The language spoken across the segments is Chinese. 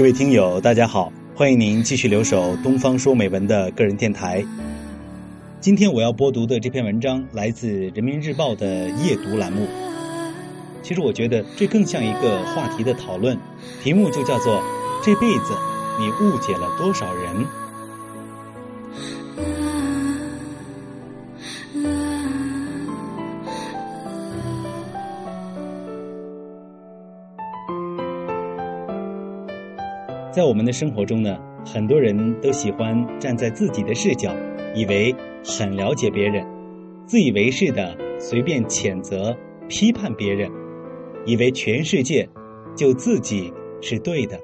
各位听友，大家好，欢迎您继续留守东方说美文的个人电台。今天我要播读的这篇文章来自人民日报的夜读栏目。其实我觉得这更像一个话题的讨论，题目就叫做“这辈子你误解了多少人”。在我们的生活中呢，很多人都喜欢站在自己的视角，以为很了解别人，自以为是的随便谴责、批判别人，以为全世界就自己是对的。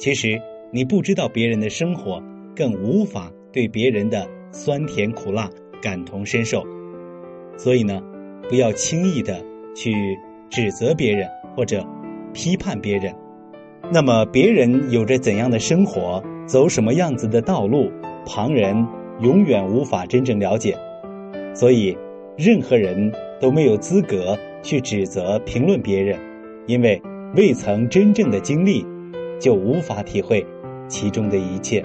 其实你不知道别人的生活，更无法对别人的酸甜苦辣感同身受。所以呢，不要轻易的去指责别人或者批判别人。那么别人有着怎样的生活，走什么样子的道路，旁人永远无法真正了解。所以，任何人都没有资格去指责、评论别人，因为未曾真正的经历，就无法体会其中的一切。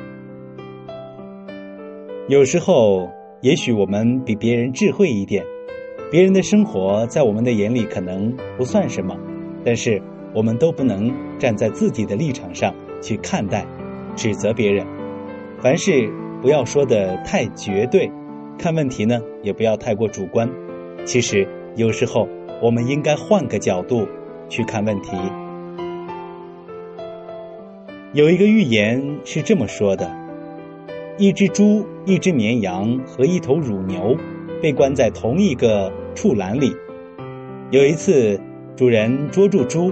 有时候，也许我们比别人智慧一点，别人的生活在我们的眼里可能不算什么，但是。我们都不能站在自己的立场上去看待、指责别人。凡事不要说的太绝对，看问题呢也不要太过主观。其实有时候我们应该换个角度去看问题。有一个寓言是这么说的：一只猪、一只绵羊和一头乳牛被关在同一个畜栏里。有一次，主人捉住猪。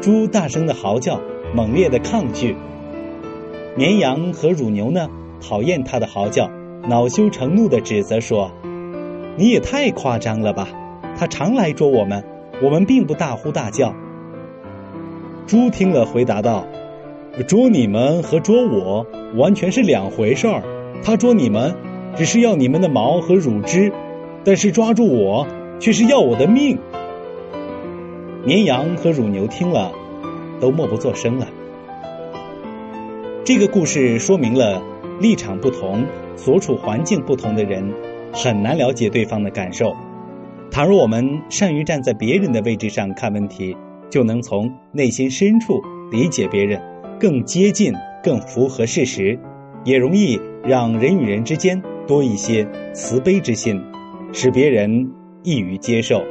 猪大声的嚎叫，猛烈的抗拒。绵羊和乳牛呢，讨厌它的嚎叫，恼羞成怒的指责说：“你也太夸张了吧！它常来捉我们，我们并不大呼大叫。”猪听了回答道：“捉你们和捉我完全是两回事儿。它捉你们，只是要你们的毛和乳汁，但是抓住我，却是要我的命。”绵羊和乳牛听了，都默不作声了。这个故事说明了立场不同、所处环境不同的人，很难了解对方的感受。倘若我们善于站在别人的位置上看问题，就能从内心深处理解别人，更接近、更符合事实，也容易让人与人之间多一些慈悲之心，使别人易于接受。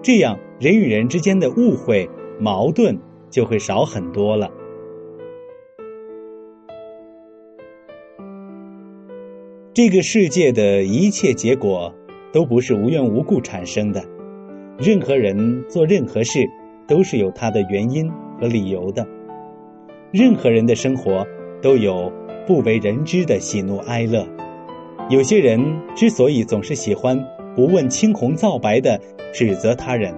这样。人与人之间的误会、矛盾就会少很多了。这个世界的一切结果都不是无缘无故产生的，任何人做任何事都是有他的原因和理由的。任何人的生活都有不为人知的喜怒哀乐。有些人之所以总是喜欢不问青红皂白的指责他人。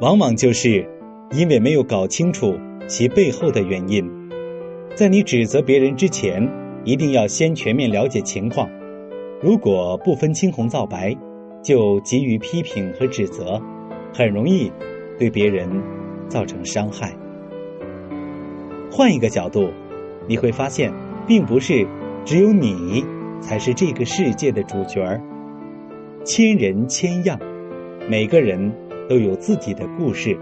往往就是因为没有搞清楚其背后的原因，在你指责别人之前，一定要先全面了解情况。如果不分青红皂白，就急于批评和指责，很容易对别人造成伤害。换一个角度，你会发现，并不是只有你才是这个世界的主角儿。千人千样，每个人。都有自己的故事，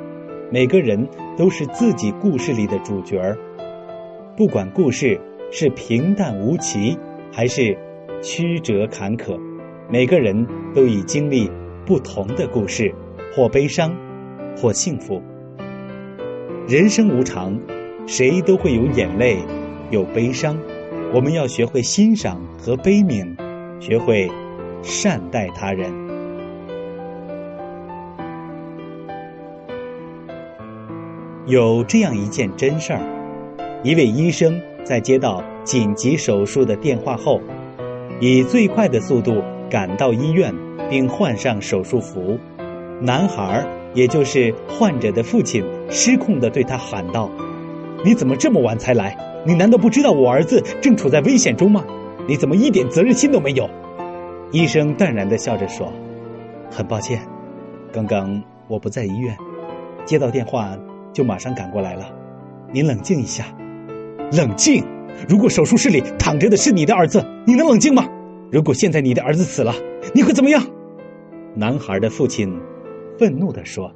每个人都是自己故事里的主角儿。不管故事是平淡无奇，还是曲折坎坷，每个人都已经历不同的故事，或悲伤，或幸福。人生无常，谁都会有眼泪，有悲伤。我们要学会欣赏和悲悯，学会善待他人。有这样一件真事儿：一位医生在接到紧急手术的电话后，以最快的速度赶到医院，并换上手术服。男孩，也就是患者的父亲，失控地对他喊道：“你怎么这么晚才来？你难道不知道我儿子正处在危险中吗？你怎么一点责任心都没有？”医生淡然地笑着说：“很抱歉，刚刚我不在医院，接到电话。”就马上赶过来了，你冷静一下。冷静！如果手术室里躺着的是你的儿子，你能冷静吗？如果现在你的儿子死了，你会怎么样？男孩的父亲愤怒地说。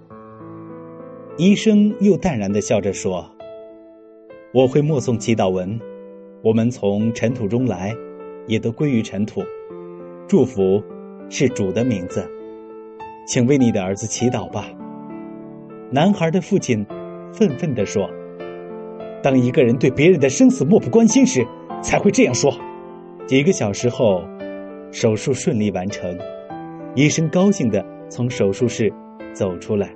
医生又淡然的笑着说：“我会默诵祈祷文。我们从尘土中来，也都归于尘土。祝福是主的名字，请为你的儿子祈祷吧。”男孩的父亲愤愤地说：“当一个人对别人的生死漠不关心时，才会这样说。”几个小时后，手术顺利完成，医生高兴的从手术室走出来。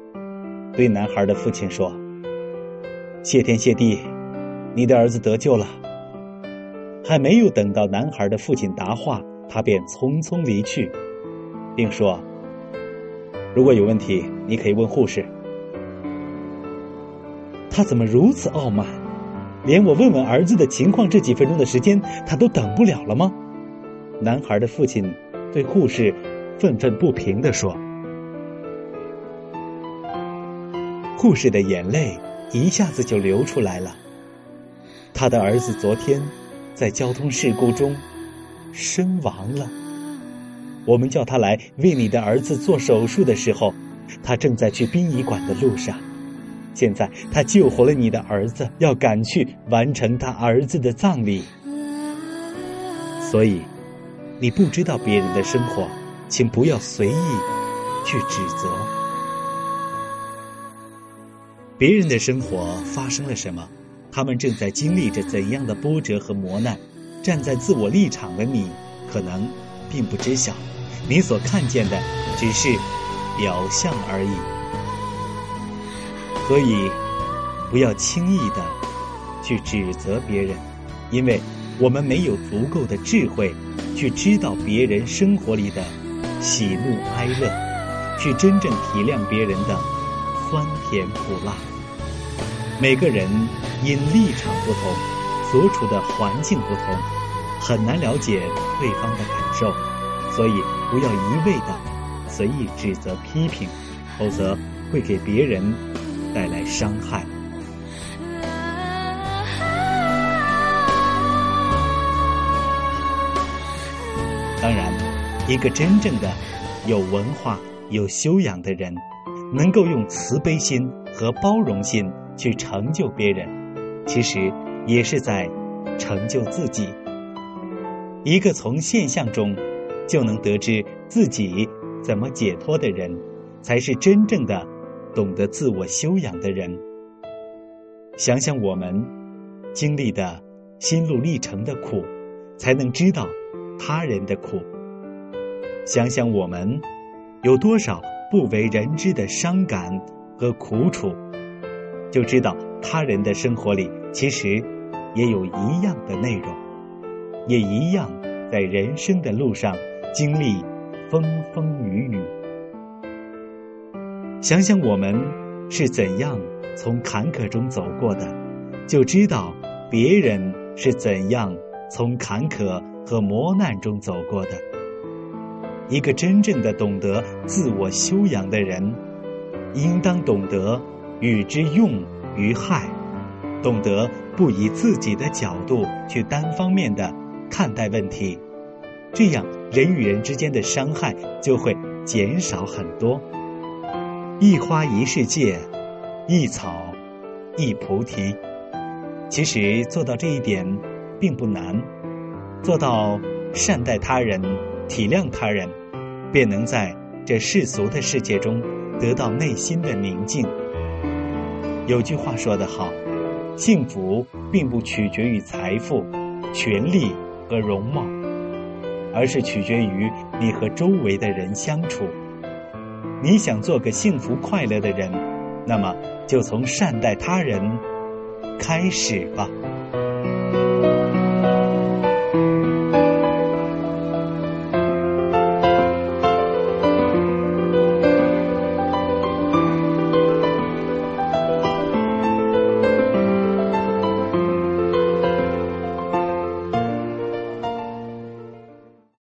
对男孩的父亲说：“谢天谢地，你的儿子得救了。”还没有等到男孩的父亲答话，他便匆匆离去，并说：“如果有问题，你可以问护士。”他怎么如此傲慢？连我问问儿子的情况这几分钟的时间，他都等不了了吗？男孩的父亲对护士愤愤不平地说。护士的眼泪一下子就流出来了。他的儿子昨天在交通事故中身亡了。我们叫他来为你的儿子做手术的时候，他正在去殡仪馆的路上。现在他救活了你的儿子，要赶去完成他儿子的葬礼。所以，你不知道别人的生活，请不要随意去指责。别人的生活发生了什么？他们正在经历着怎样的波折和磨难？站在自我立场的你，可能并不知晓，你所看见的只是表象而已。所以，不要轻易的去指责别人，因为我们没有足够的智慧去知道别人生活里的喜怒哀乐，去真正体谅别人的。酸甜苦辣，每个人因立场不同，所处的环境不同，很难了解对方的感受，所以不要一味的随意指责批评，否则会给别人带来伤害。当然，一个真正的有文化、有修养的人。能够用慈悲心和包容心去成就别人，其实也是在成就自己。一个从现象中就能得知自己怎么解脱的人，才是真正的懂得自我修养的人。想想我们经历的心路历程的苦，才能知道他人的苦。想想我们有多少。不为人知的伤感和苦楚，就知道他人的生活里其实也有一样的内容，也一样在人生的路上经历风风雨雨。想想我们是怎样从坎坷中走过的，就知道别人是怎样从坎坷和磨难中走过的。一个真正的懂得自我修养的人，应当懂得与之用于害，懂得不以自己的角度去单方面的看待问题，这样人与人之间的伤害就会减少很多。一花一世界，一草一菩提。其实做到这一点并不难，做到善待他人。体谅他人，便能在这世俗的世界中得到内心的宁静。有句话说得好：“幸福并不取决于财富、权力和容貌，而是取决于你和周围的人相处。”你想做个幸福快乐的人，那么就从善待他人开始吧。